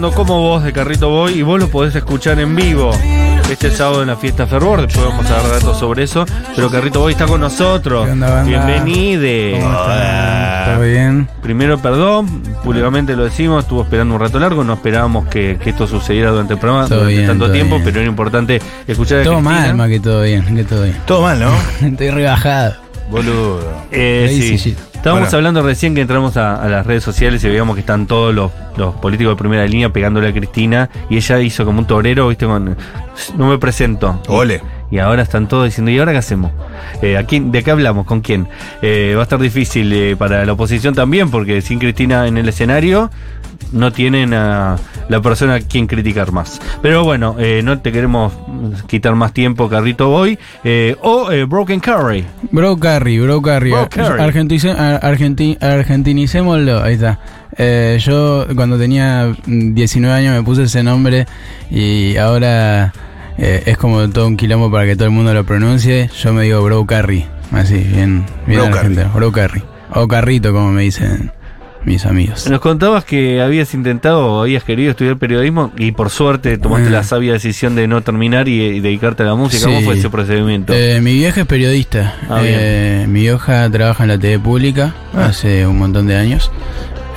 Como Vos de Carrito Boy y vos lo podés escuchar en vivo este sábado en la fiesta Fervor. Después vamos a dar datos sobre eso. Pero Carrito Boy está con nosotros. ¿Qué onda, banda? Bienvenide. ¿Cómo están? ¿Todo bien? Primero, perdón, públicamente lo decimos, estuvo esperando un rato largo, no esperábamos que, que esto sucediera durante el programa Todo durante bien, tanto todo tiempo, bien. pero era importante escuchar a Todo Cristina. mal, más que todo bien, que todo bien. Todo mal, ¿no? Estoy rebajado. Boludo. Eh, sí. Estábamos Bueno. hablando recién que entramos a, a las redes sociales y veíamos que están todos los, los políticos de primera línea pegándole a Cristina y ella hizo como un torero, viste, con no me presento. Ole. Y ahora están todos diciendo, ¿y ahora qué hacemos? Eh, ¿a quién, ¿De qué hablamos? ¿Con quién? Eh, va a estar difícil eh, para la oposición también, porque sin Cristina en el escenario no tienen a la persona a quien criticar más. Pero bueno, eh, no te queremos quitar más tiempo, Carrito Boy. Eh, o eh, Broken Curry. Bro Carry, Bro Carry. Bro Carry. Argentice- ar- argenti- argentinicémoslo, ahí está. Eh, yo cuando tenía mm, 19 años me puse ese nombre y ahora eh, es como todo un quilombo para que todo el mundo lo pronuncie. Yo me digo Bro Carry, así, bien, bien Bro argentino. Bro Carry. O Carrito, como me dicen mis amigos. Nos contabas que habías intentado o habías querido estudiar periodismo y por suerte tomaste Eh. la sabia decisión de no terminar y, y dedicarte a la música. ¿Cómo fue ese procedimiento? Eh, mi vieja es periodista. Ah, Eh, mi vieja trabaja en la TV pública Ah. hace un montón de años.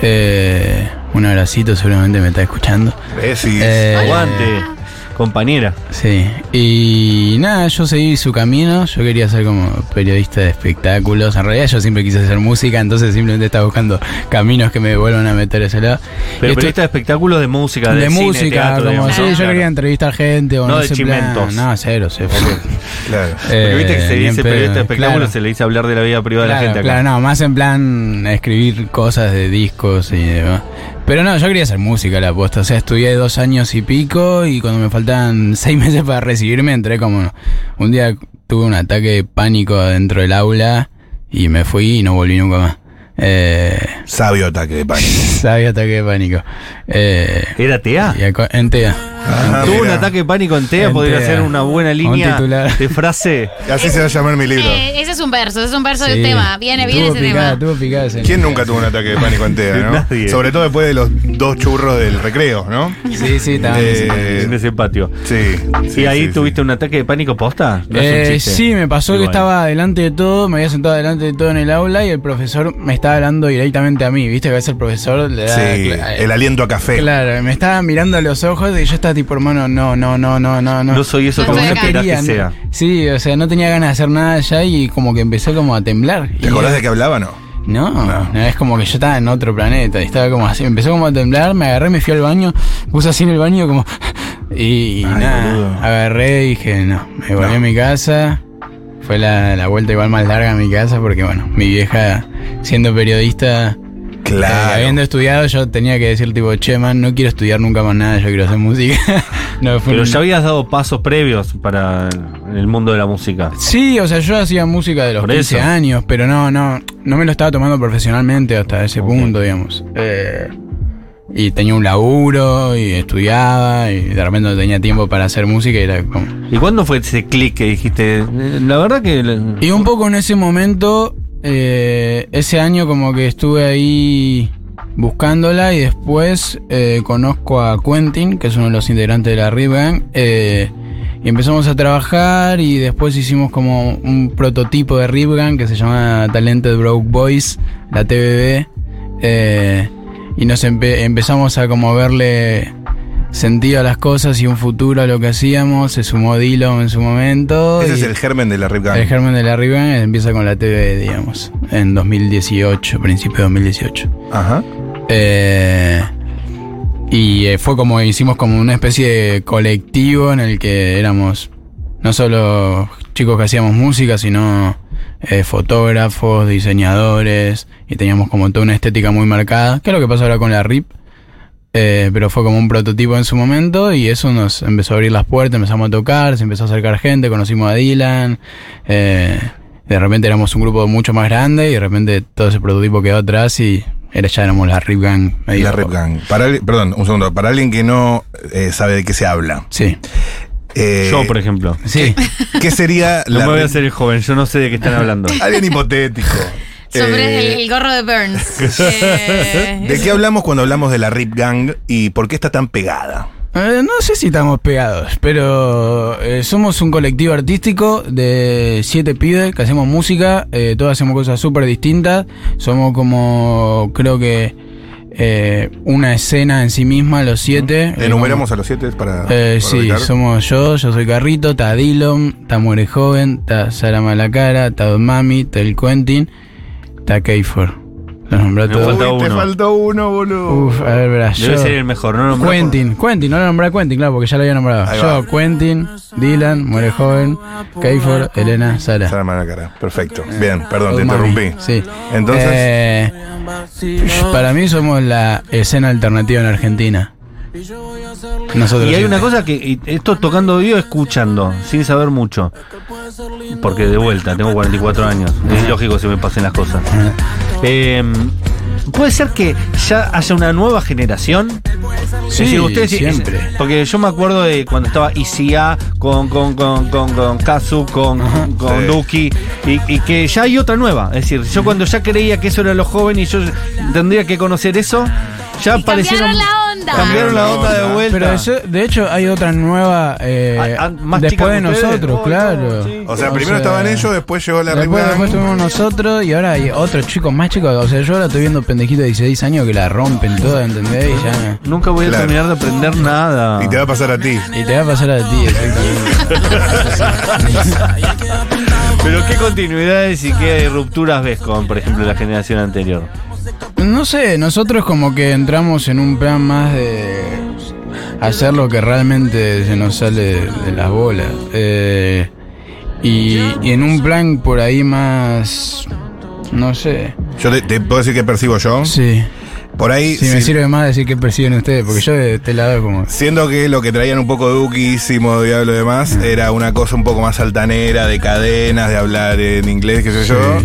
Eh, un abracito, seguramente me está escuchando. Eh, Aguante, compañera. Sí, y nada, yo seguí su camino, yo quería ser como periodista de espectáculos, en realidad yo siempre quise hacer música, entonces simplemente estaba buscando caminos que me vuelvan a meter a ese lado. Pero Y periodista de espectáculos de música, de, de cine, música, teatro, como digamos. sí, Ah, yo claro. quería entrevistar gente o No no, de plan- chimentos. No, cero, cero. Claro. Porque viste que se Eh, dice pedo, periodista de espectáculos, claro. se le dice hablar de la vida privada de la gente acá. claro, no, más en plan escribir cosas de discos y demás. Pero no, yo quería hacer música la aposta. O sea, estudié dos años y pico y cuando me faltaban seis meses para recibirme entré como... Un día tuve un ataque de pánico dentro del aula y me fui y no volví nunca más. Eh, Sabio ataque de pánico. sabía ataque de pánico. Eh, ¿Era TEA? en TEA. Ah, Tuvo un ataque de pánico en TEA, En podría TEA. ser una buena línea de frase. Así se va a llamar mi libro. Eh, ese es un verso, ese es un verso Sí. del tema. Viene, viene Tuvo ese picada, tema. picada ese- ¿Quién nunca tuvo un ataque de pánico en TEA, no? Nadie. Sobre todo después de los dos churros del recreo, ¿no? Sí, sí, también. En ese patio. sí. sí, ¿Y ahí sí, tuviste sí. un ataque de pánico posta? No es un chiste. sí, me pasó que estaba delante de todo, me había sentado delante de todo en el aula y el profesor me estaba hablando directamente a mí, viste que a veces el profesor le da... Sí, el aliento a café. Claro, me estaba mirando a los ojos y yo estaba tipo, hermano, no, no, no, no, no, no. No soy eso No soy no esperás que no- sea. Sí, o sea, no tenía ganas de hacer nada ya y como que empecé como a temblar. ¿Te acordás de que hablaba no? No, no, es como que yo estaba en otro planeta y estaba como así, empezó como a temblar, me agarré, me fui al baño, puse así en el baño como... Y, y Ay, nada, boludo. agarré y dije, no, me volví No. a mi casa. Fue la, la vuelta igual más larga a mi casa porque, bueno, mi vieja, siendo periodista, Claro. eh, habiendo estudiado, yo tenía que decir, tipo, che, man, no quiero estudiar nunca más nada, yo quiero hacer música. no, fue Pero un- ya habías dado pasos previos para el mundo de la música. Sí, o sea, yo hacía música de los Por 15 eso. años, pero no, no, no me lo estaba tomando profesionalmente hasta ese punto, digamos. Eh, y tenía un laburo y estudiaba y de repente no tenía tiempo para hacer música y era como... ¿Y cuándo fue ese clic que dijiste? eh, La verdad que... Y un poco en ese momento, eh, ese año como que estuve ahí buscándola y después eh, conozco a Quentin, que es uno de los integrantes de la Rip Gang, eh, y empezamos a trabajar y después hicimos como un prototipo de Rip Gang que se llama Talented Broke Boys, la TBB, eh, y nos empe- empezamos a como verle sentido a las cosas y un futuro a lo que hacíamos, se sumó Dillon en su momento. Ese es el germen de la Rip Gang. el germen de la Riven empieza con la TV, digamos, en 2018, principio de 2018. Ajá. Eh, y eh, fue como, hicimos como una especie de colectivo en el que éramos no solo chicos que hacíamos música, sino eh, fotógrafos, diseñadores, y teníamos como toda una estética muy marcada, que es lo que pasa ahora con la RIP. Eh, pero fue como un prototipo en su momento y eso nos empezó a abrir las puertas, empezamos a tocar, se empezó a acercar gente, conocimos a Dylan, eh, de repente éramos un grupo mucho más grande y de repente todo ese prototipo quedó atrás y era, ya éramos la Rip Gang. La Rip Gang. Para, perdón, un segundo. Para alguien que no eh, sabe de qué se habla. Sí, eh, Yo, por ejemplo. sí. ¿Qué sería No la me voy a hacer el joven, yo no sé de qué están hablando. Alguien hipotético. Sobre Eh, el, el gorro de Burns. Eh, ¿De qué hablamos cuando hablamos de la Rip Gang y por qué está tan pegada? Eh, no sé si estamos pegados, pero eh, somos un colectivo artístico de siete pibes que hacemos música, eh, todos hacemos cosas súper distintas, somos como, creo que, eh, una escena en sí misma, los siete. Eh, Enumeramos a los siete para. Eh, para sí, somos yo, yo soy Carrito, está Dillon, está Muere Joven, está Sara Malacara, está Don Mami, está el Quentin, está Keifor. Los nombré a Me todos. falta Uy, te uno. faltó uno, boludo. Uf, a ver, verás. Debe yo- ser el mejor, ¿no? Quentin, Quentin, no lo nombré a Quentin, claro, porque ya lo había nombrado. Ahí Yo, va. Quentin, Dylan, Muere Joven, Keifor, Elena, Sara. Sara Malacara. Perfecto. Bien, perdón, te Mami, interrumpí. Sí. Entonces. Eh, para mí somos la escena alternativa en Argentina. Nosotros Y hay una cosa que y esto tocando vivo, escuchando, sin saber mucho. Porque de vuelta, tengo 44 años. Es lógico que se me pasen las cosas. Eh, Puede ser que ya haya una nueva generación. Es Sí, decir, ustedes- siempre. es- porque yo me acuerdo de cuando estaba ICA con, con, con, con, con Kazu, con, con Sí. Duki, y, y que ya hay otra nueva. Es decir, yo cuando ya creía que eso era lo joven y yo tendría que conocer eso, ya Y aparecieron. cambiaron la onda. Cambiaron la onda de vuelta. Pero eso, de hecho hay otra nueva eh, Ah, ah, más después de nosotros, Oh, claro. sí. o sea, primero estaban ellos, después llegó la Después, después tuvimos nosotros y ahora hay otros chicos más chicos. O sea, yo ahora estoy viendo pendejitos de 16 años que la rompen toda, ¿entendés? Y ya. Nunca voy a Claro. terminar de aprender nada. Y te va a pasar a ti. Y te va a pasar a ti, exactamente. Pero qué continuidades y qué rupturas ves con, por ejemplo, la generación anterior. No sé, nosotros como que entramos en un plan más de hacer lo que realmente se nos sale de las bolas. Eh, y, y en un plan por ahí más... No sé. Yo te, te puedo decir que percibo yo. Sí. Por ahí. Sí, me si- sirve más decir que perciben ustedes, porque yo de este lado como... Siendo que lo que traían un poco duquísimo, diablo y demás, era una cosa un poco más altanera, de cadenas, de hablar en inglés, qué sé yo.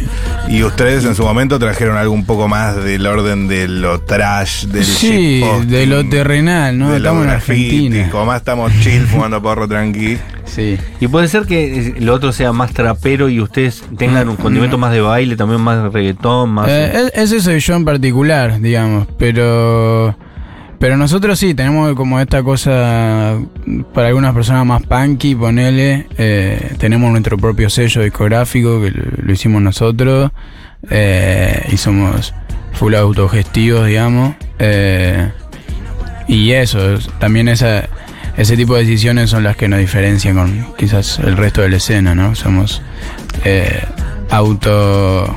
Y ustedes en su momento trajeron algo un poco más del orden de lo trash, del Sí, de lo terrenal, ¿no? de lo Estamos en graffiti, Argentina. Como más estamos chill, fumando porro tranqui. Sí. Y puede ser que eh, lo otro sea más trapero y ustedes tengan un condimento más de baile, también más de reggaetón, más. Eh, e- ese soy yo en particular, digamos, pero pero nosotros sí tenemos como esta cosa para algunas personas más punky, ponele, eh, tenemos nuestro propio sello discográfico que lo, lo hicimos nosotros eh, y somos full autogestivos, digamos, eh, y eso, es- también esa ese tipo de decisiones son las que nos diferencian con quizás el resto de la escena, ¿no? Somos eh, auto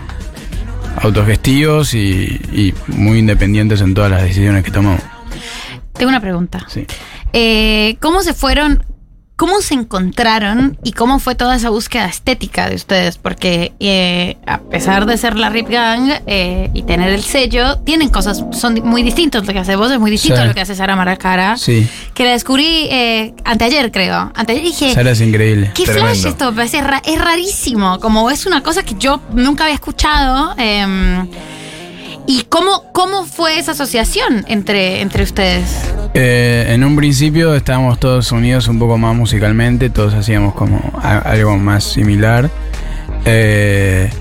autogestivos y, y muy independientes en todas las decisiones que tomamos. Tengo una pregunta. Sí. Eh, ¿Cómo se fueron? ¿Cómo se encontraron y cómo fue toda esa búsqueda estética de ustedes? Porque eh, a pesar de ser la Rip Gang eh, y tener el sello, tienen cosas, son muy distintos. Lo que hace vos es muy distinto Sí. a lo que hace Sara Maracara. Sí, Que la descubrí eh, anteayer, creo. Anteayer dije, Sara es increíble. ¿Qué Tremendo. flash esto? Me parece ra- es rarísimo. Como es una cosa que yo nunca había escuchado. ¿Y cómo, cómo fue esa asociación entre, entre ustedes? Eh, en un principio estábamos todos unidos un poco más musicalmente, todos hacíamos como a- algo más similar. Eh,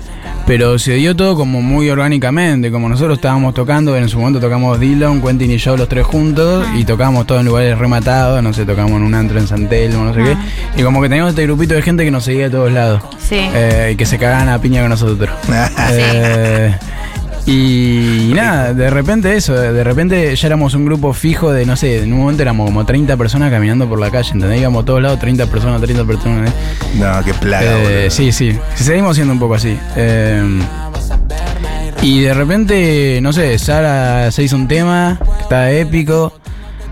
pero se dio todo como muy orgánicamente, como nosotros estábamos tocando, en su momento tocamos Dylan, Quentin y yo los tres juntos, y tocábamos todos en lugares rematados, no sé, tocamos en un antro en San Telmo, no sé Ah. qué, y como que teníamos este grupito de gente que nos seguía de todos lados. Sí. Eh, y que se cagaban a piña con nosotros. Eh, y, nada, de repente eso, de repente ya éramos un grupo fijo de, no sé, en un momento éramos como 30 personas caminando por la calle, ¿entendés? Íbamos a todos lados, 30 personas, 30 personas. ¿eh? No, qué plaga, Eh, sí, sí, seguimos siendo un poco así. Eh, y de repente, no sé, Sara se hizo un tema, que estaba épico.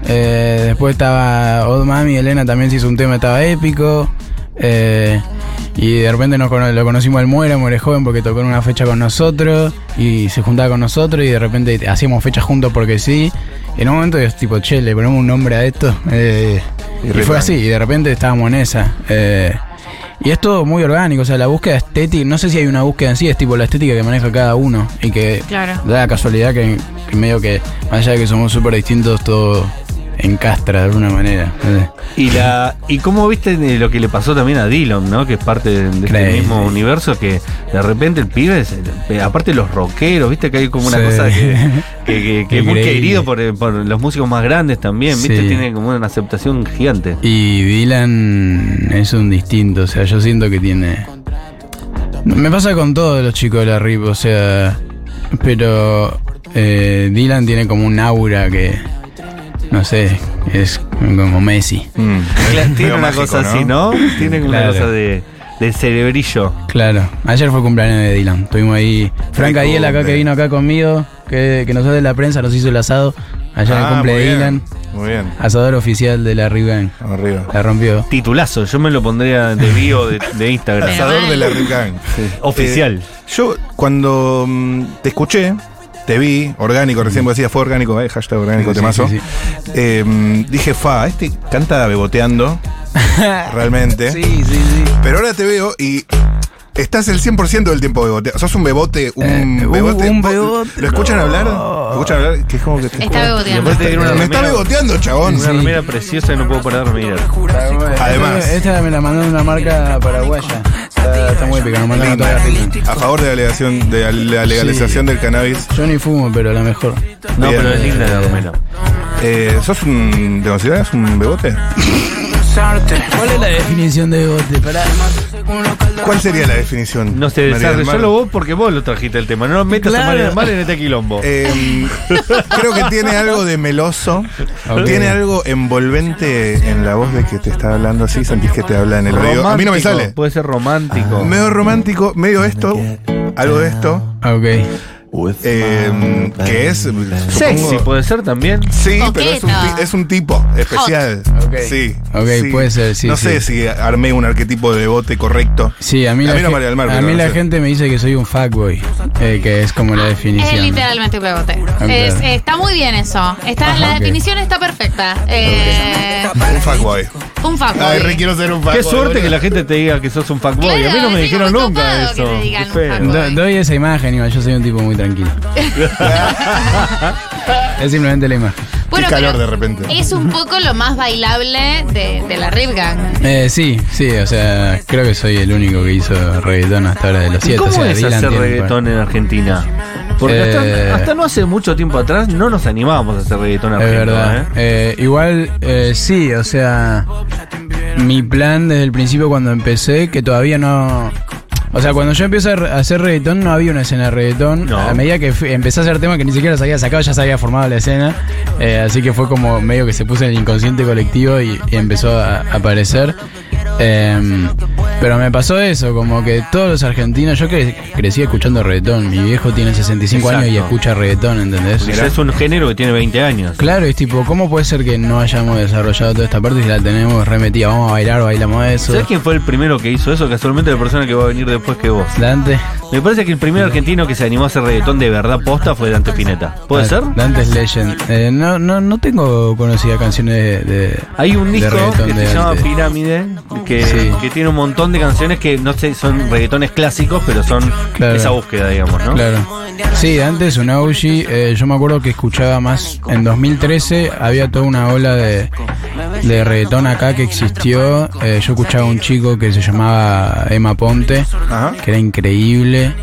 Eh, después estaba Old Mami, Elena también se hizo un tema, estaba épico. Eh, y de repente nos cono- lo conocimos al Muera, Muere Joven, porque tocó en una fecha con nosotros y se juntaba con nosotros y de repente hacíamos fechas juntos porque sí. Y en un momento es tipo, che, le ponemos un nombre a esto. Eh, Y fue así, y de repente estábamos en esa. Eh, y es todo muy orgánico, o sea, la búsqueda estética, no sé si hay una búsqueda en sí, es tipo la estética que maneja cada uno y que Claro. da la casualidad que, que medio que, más allá de que somos súper distintos, todo encastra de alguna manera. Y la y cómo viste lo que le pasó también a Dylan, ¿no? Que es parte de, de este mismo universo que de repente el pibe, es- eh, aparte los rockeros, viste que hay como una Sí. cosa que, que- que- que es muy querido por, eh, por los músicos más grandes también, viste, Sí. tiene como una aceptación gigante. Y Dylan es un distinto, o sea, yo siento que tiene... Me pasa con todos los chicos de la RIP, o sea, pero eh, Dylan tiene como un aura que, no sé, es como Messi. Mm. Claro, tiene una mágico, cosa así, ¿no? Tiene una Claro. cosa de, de cerebrillo. Claro, ayer fue cumpleaños de Dylan, estuvimos ahí. Frank Feliz Adiel acá que vino acá conmigo, que, que nos hace de la prensa, nos hizo el asado. Allá en el cumple muy de bien, Dylan, Muy bien. asador oficial de la. Arriba. La rompió. Titulazo, yo me lo pondría de bio de, de Instagram. Asador de la Rip Gang. Oficial. Eh, yo, cuando mm, te escuché, te vi, orgánico, recién vos decías, fue orgánico, eh, hashtag orgánico, Sí, temazo. sí, Eh, mm, dije, fa, este canta beboteando, realmente. Sí, sí, sí. Pero ahora te veo y estás el 100% del tiempo beboteando. Sos un bebote, un Eh, un- bebote. un ¿Vos- bebote. ¿Lo escuchan hablar? ¿Lo escuchan hablar? Que es como que te Está beboteando. Me está beboteando, chabón. Una remera preciosa y no puedo parar de mirar. Además. Esta, me la mandó de una marca paraguaya. Está, está muy toda la Argentina. A favor de la, legalización, de la legalización del cannabis. Yo ni fumo, pero la mejor. No, Bien. pero es linda la remera. Eh, ¿Sos un. ¿Te consideras un bebote? ¿Cuál es la definición de bote? Pará. ¿Cuál sería la definición? No sé, María del Mar? desarrollalo vos porque vos lo trajiste el tema. No metas a Claro. María del Mar en este quilombo. Eh, creo que tiene algo de meloso. Tiene algo envolvente en la voz de que te está hablando así. Sentís que te habla en el oído. A mí no me sale. Puede ser romántico. Medio romántico, medio esto. Algo de esto. Ah, Ok. Eh, que es. Sexy puede ser también. Sí, pero es un, es un tipo especial. Sí. Ok, sí. puede ser, sí, No sí. sé si armé un arquetipo de bote correcto. Sí, a mí, A la, mí no María del Mar, a mí no la sé. gente me dice que soy un fuckboy, eh, que es como la Es definición. literalmente un bebote. claro. Es- está muy bien eso. Está, la definición está perfecta. Eh, Un fuckboy. Un fuckboy. Ay, re quiero ser un fuckboy. Qué suerte que la gente te diga que sos un fuckboy. a mí no me dijeron nunca eso. que te digan Qué feo. fuckboy. Do- doy esa imagen, yo soy un tipo muy tranquilo. es simplemente la imagen. Bueno, Qué calor de repente. Es un poco lo más bailable de, de la Rip Gang. Eh, sí, sí, o sea, creo que soy el único que hizo reggaetón hasta ahora de los ¿Y siete. cómo o sea, es Dylan hacer tiene reggaetón en Argentina? Porque Eh, hasta, hasta no hace mucho tiempo atrás no nos animábamos a hacer reggaetón Es argentino. verdad. ¿eh? Eh, igual, eh, sí, o sea, mi plan desde el principio cuando empecé, que todavía no... O sea, cuando yo empecé a hacer reggaetón no había una escena de reggaetón. No. A medida que fui- empecé a hacer temas que ni siquiera los había sacado, ya se había formado la escena. Eh, así que fue como medio que se puso en el inconsciente colectivo y, y empezó a, a aparecer. Em, pero me pasó eso, como que todos los argentinos, yo cre- crecí escuchando reggaetón. Mi viejo tiene 65 años y escucha reggaetón, ¿entendés? Porque es un género que tiene 20 años. Claro, es tipo, ¿cómo puede ser que no hayamos desarrollado toda esta parte si la tenemos remetida? Vamos a bailar, bailamos eso. ¿Sabes quién fue el primero que hizo eso? Casualmente la persona que va a venir después que vos. Dante. Me parece que el primer argentino que se animó a hacer reggaetón de verdad posta fue Dante Pineta. ¿Puede ser? Dante es Legend. Eh, no, no, no tengo conocida canciones de. de- Hay un disco que se llama Dante. Pirámide, que, Sí. que tiene un montón de canciones que no sé, son reggaetones clásicos, pero son Claro. esa búsqueda, digamos, ¿no? Claro. Sí, Dante es un OG. eh, yo me acuerdo que escuchaba más. En 2013 había toda una ola de, de reggaetón acá que existió. Eh, yo escuchaba a un chico que se llamaba Emma Ponte. Ajá. que era increíble.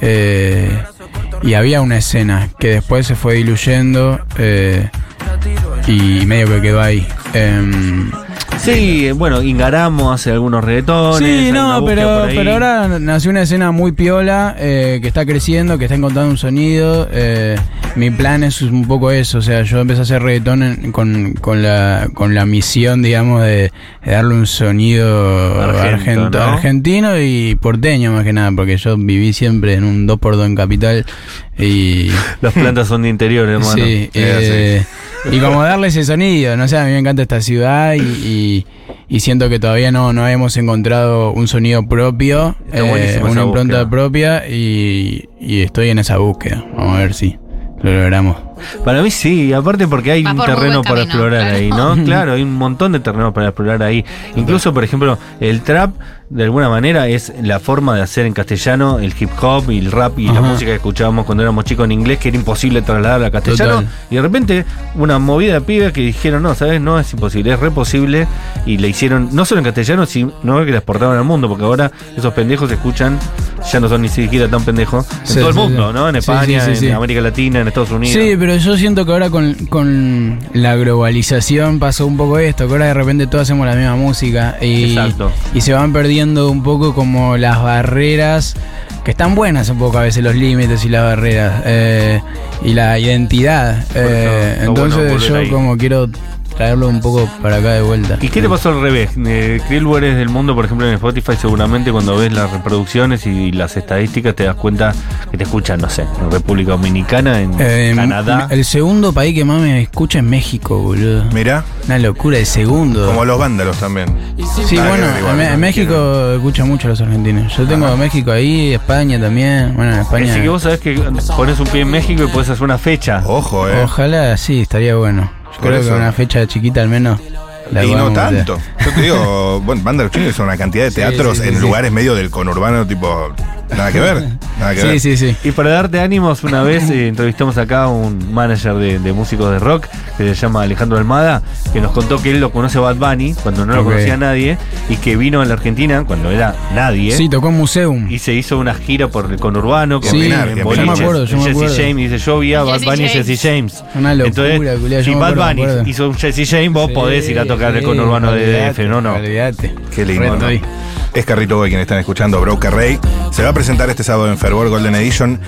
eh, y había una escena que después se fue diluyendo eh, y medio que quedó ahí. Sí, bueno, Ingaramo hace algunos reggaetones. sí, no, pero, pero ahora nació una escena muy piola eh, que está creciendo, que está encontrando un sonido. eh, mi plan es un poco eso, o sea, yo empecé a hacer reggaetón en- con, con, la, con la misión, digamos, de, de darle un sonido Argento, argento- ¿no? argentino y porteño más que nada, porque yo viví siempre en un 2x2 en Capital y... Las plantas son de interior, hermano. Sí, eh, y como darle ese sonido, no sé, a mí me encanta esta ciudad y, y- y siento que todavía no, no hemos encontrado un sonido propio, eh, una impronta búsqueda. propia y, y estoy en esa búsqueda. Vamos a ver si lo logramos. Para mí sí, aparte porque hay Va un terreno para camino, explorar claro. ahí, ¿no? Claro, hay un montón de terreno para explorar ahí. Incluso, por ejemplo, el trap, de alguna manera, es la forma de hacer en castellano el hip hop y el rap y la música que escuchábamos cuando éramos chicos en inglés, que era imposible trasladar a castellano. Total. Y de repente, una movida de pibes que dijeron, no, ¿sabes? No, es imposible, es re posible. Y le hicieron, no solo en castellano, sino que la exportaban al mundo, porque ahora esos pendejos que escuchan, ya no son ni siquiera tan pendejos, en Sí, todo el mundo, sí. ¿no? En España, sí, sí, sí. en América Latina, en Estados Unidos. Sí, pero yo siento que ahora con, con la globalización pasó un poco esto, que ahora de repente todos hacemos la misma música y, Exacto. y se van perdiendo un poco como las barreras, que están buenas un poco a veces los límites y las barreras, eh, y la identidad. Eh, bueno entonces yo ahí. como quiero traerlo un poco para acá de vuelta. ¿Y qué te pasó al revés? Eh, ¿Qué lugares del mundo, por ejemplo, en Spotify, seguramente cuando ves las reproducciones y las estadísticas te das cuenta que te escuchan, no sé, en República Dominicana, en Eh, Canadá? El segundo país que más me escucha es México, boludo. Mira, Una locura de segundo. como los vándalos también. Sí, bueno, igual, en, Me- no en México escuchan mucho a los argentinos. Yo tengo México ahí, España también. Bueno, en España. Así que vos sabés que pones un pie en México y puedes hacer una fecha. Ojo, eh. Ojalá, sí, estaría bueno. Yo creo eso. que una fecha chiquita al menos. la y no tanto. Yo te digo, bueno, Banda de los Chinos son una cantidad de teatros sí, sí, en sí. lugares medio del conurbano, tipo. Nada que ver. Nada que Sí, ver. sí, sí. Y para darte ánimos, una vez eh, entrevistamos acá a un manager de, de músicos de rock que se llama Alejandro Almada, que nos contó que él lo conoce a Bad Bunny cuando no lo conocía nadie y que vino a la Argentina cuando era nadie. Sí, tocó en Museum. Y se hizo una gira por el conurbano con Sí, en yo me boliches. acuerdo, yo me Jesse. James dice, yo vi a Bad Jesse Bunny y. Jesse James. Una locura, Entonces, yo si me Bad Bunny hizo un Jesse James, vos Sí, podés ir a tocar el conurbano de DF, ¿no? no. olvidate. Qué lindo. ¿no? Es Carrito Boy quien están escuchando, Broker Ray. Se va a presentar este sábado en Fervor Golden Edition.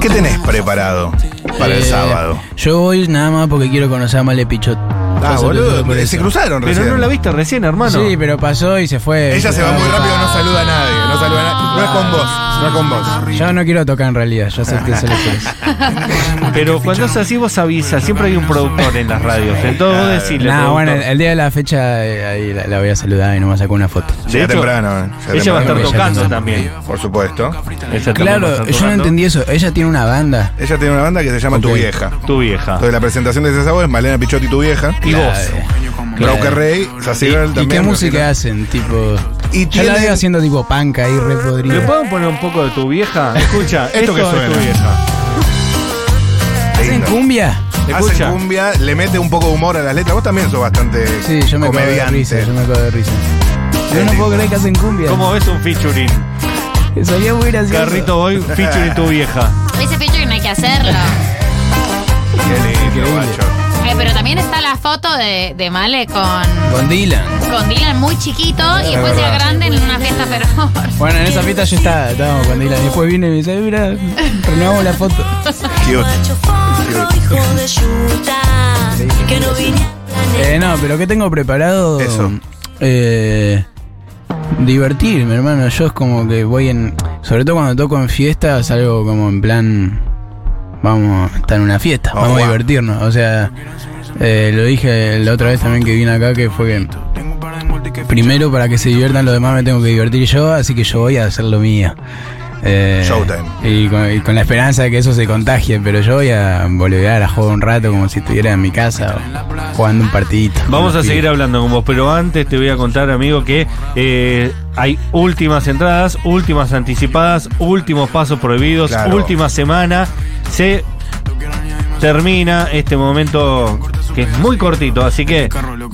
¿Qué tenés preparado para el Eh, sábado? Yo voy nada más porque quiero conocer a Male Pichot. Ah, boludo, se eso. cruzaron Pero recién. no la viste recién, hermano. Sí, pero pasó y se fue. Ella se va muy rápido, no saluda a nadie. No saluda a nadie. No es con vos, no es con vos. Yo no quiero tocar en realidad, yo sé que solo. Pero cuando es así, vos avisas. Siempre hay un productor en las radios. Entonces vos decís. Nah, bueno, el, el día de la fecha eh, ahí la, la voy a saludar y nomás saco una foto. Llega hecho, temprano. eh, llega Ella va a estar temprano. Tocando también. Por supuesto. Ella también va a Claro, estar yo no tocando. entendí eso. Ella tiene una banda. Ella tiene una banda que se llama Tu Ok. Vieja. Tu vieja. Entonces la presentación de ese sábado es Malena Pichotti, Tu Vieja. Y vos. Claro. Broker Ray, Sassy ¿Y, también. qué música hacen? Tipo. Y Yo la veo haciendo tipo panca ahí re ¿Le puedo poner un poco de tu vieja? Escucha, Esto esto, que es tu suena. vieja. ¿Hacen Lindo. cumbia? Escucha. Hacen cumbia, le mete un poco de humor a las letras. Vos también sos bastante Sí, yo me cago de comediante. risa, yo me cago de risa. Yo no lindo. puedo creer que hacen cumbia. ¿Cómo ves un featuring? Sería muy gracioso. Carrito Boy, featuring tu vieja. Ese featuring hay que hacerlo. Qué lindo. Eh, pero también está la foto de, de Male con, Con Dylan. con Dylan muy chiquito y después ya verdad. grande en una fiesta, pero. Bueno, en esa fiesta yo estaba, estábamos con Dylan. Y después vine y me dice, "Ay, mira, renovamos la foto. Cute. Eh, no, pero ¿qué tengo preparado? Eso. Eh, divertirme, hermano. Yo es como que voy en. Sobre todo cuando toco en fiestas, algo como en plan. Vamos a estar en una fiesta, Oh, vamos a divertirnos. O sea, eh, lo dije la otra vez también que vine acá, que fue que. Primero, para que se diviertan los demás, me tengo que divertir yo, así que yo voy a hacer lo mío. Eh, Showtime. Y con, y con la esperanza de que eso se contagie, pero yo voy a boludear, a jugar un rato como si estuviera en mi casa o jugando un partidito. Vamos a seguir hablando con vos, pero antes te voy a contar, amigo, que eh, hay últimas entradas, últimas anticipadas, últimos pasos prohibidos, Claro. última semana. Se termina este momento que es muy cortito, así que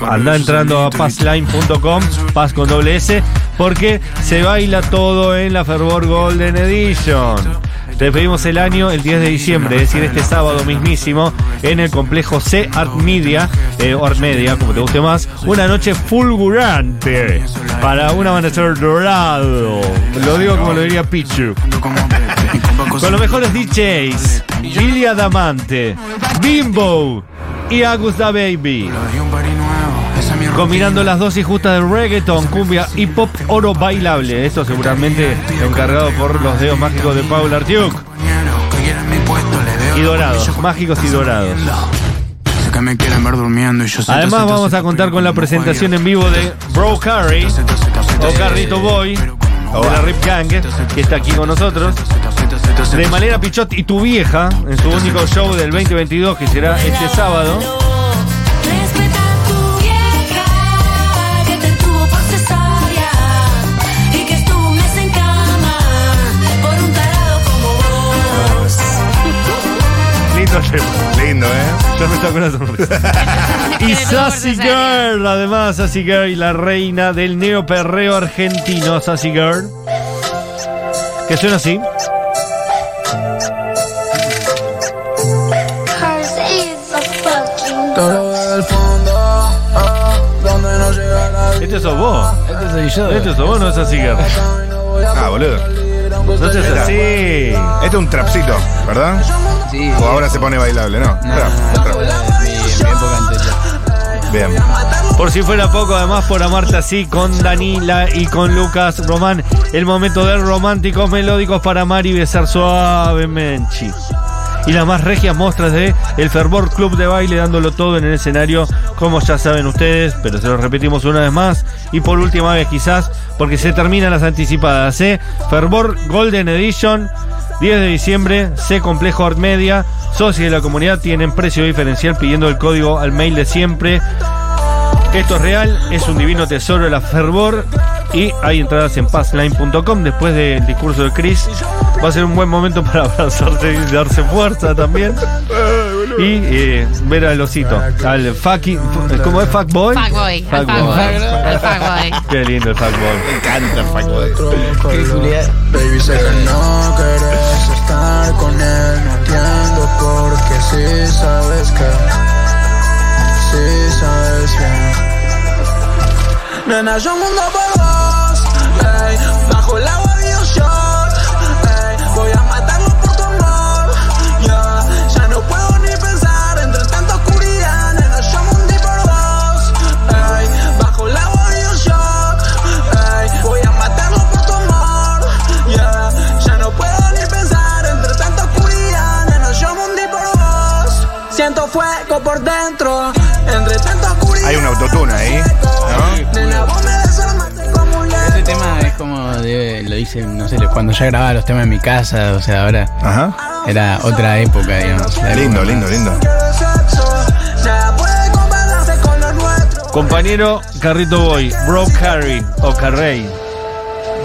anda entrando a passline.com, paz con doble S, porque se baila todo en la Fervor Golden Edition. Despedimos el año el 10 de diciembre, es decir, este sábado mismísimo, en el complejo C Art Media, eh, o Art Media, como te guste más, una noche fulgurante para un amanecer dorado. Lo digo como lo diría Pichu. Con los mejores DJs, Lilia Damante, Bimbo y Agusta Baby. Combinando las dosis justas de reggaeton, cumbia y pop oro bailable. Esto seguramente encargado por los dedos mágicos de Paul Artiuk. Y dorados, mágicos y dorados. Además vamos a contar con la presentación en vivo de Bro Carry o Carrito Boy de la Rip Gang, que está aquí con nosotros. De Malena Pichot y tu vieja en su único show del 2022 que será este sábado. Lindo. Lindo, ¿eh? Yo me saco una sonrisa. y Sassy. Girl, además Sassy Girl y la reina del neoperreo argentino, Sassy Girl. Que suena así. Este sos vos. Este soy yo. Este sos vos, no es Sassy Girl. Ah, boludo. No seas Mira. así. Este es un trapcito, ¿verdad? Sí. O ahora se pone bailable, ¿no? No, Trap, no, trap. no, en mi, en mi época anterior. Bien. Por si fuera poco, además por amarte así con Danila y con Lucas Román. El momento de románticos melódicos para amar y besar suavemente. Y las más regias muestras de El Fervor Club de Baile dándolo todo en el escenario, como ya saben ustedes, pero se lo repetimos una vez más. Y por última vez quizás, porque se terminan las anticipadas. ¿eh? Fervor Golden Edition, 10 de diciembre, C Complejo Art Media. Socios de la comunidad tienen precio diferencial pidiendo el código al mail de siempre. Esto es real, es un divino tesoro de la fervor y hay entradas en passline.com después del discurso de Chris. Va a ser un buen momento para abrazarse y darse fuerza también. Y eh, ver al osito, al fucking, ¿cómo es? Fuckboy. Fuckboy. al Fuckboy. Fuckboy. al Fuckboy. Qué lindo el fuckboy. Me encanta el fuckboy. Qué Nena, yo mundo por vos. ey, bajo el agua de un shot. ey, voy a matarlo por tu amor. Ya, ya no puedo ni pensar entre tanta oscuridad. Nena, yo mundo por vos. ey, bajo el agua de un shot. ey, voy a matarlo por tu amor. Ya, ya no puedo ni pensar entre tanta oscuridad. Nena, yo mundo por vos. Siento fuego por dentro. Un autotune ahí, ¿no? Ese tema es como de, lo hice, no sé, cuando ya grababa los temas en mi casa, o sea, ahora Ajá. era otra época, digamos. Lindo, época lindo, lindo. Con. Compañero Carrito Boy, Bro Carry o Carrey.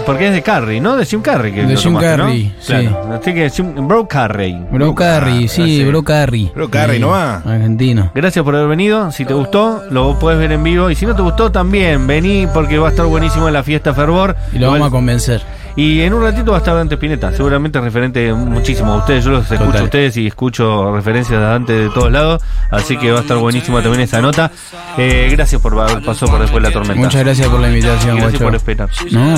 Porque es de Carrey, ¿no? De Jim Carrey. Que De Jim tomaste, ¿no? Carrey, sí. Claro. Así que Jim- Bro Carrey. Bro Carry, Ah, sí, sí. Bro Carry. Bro Carry, ¿no va? Argentino. Gracias por haber venido. Si te gustó, lo puedes ver en vivo. Y si no te gustó, también vení porque va a estar buenísimo en la fiesta Fervor. Y lo Igual- vamos a convencer. y en un ratito va a estar Dante Pineta. Seguramente referente muchísimo a ustedes. Yo los escucho Total. a ustedes y escucho referencias de Dante de todos lados. Así que va a estar buenísima también esa nota. Eh, gracias por haber pasado por después de la tormenta. Muchas gracias por la invitación, Y gracias guacho. por esperar. No,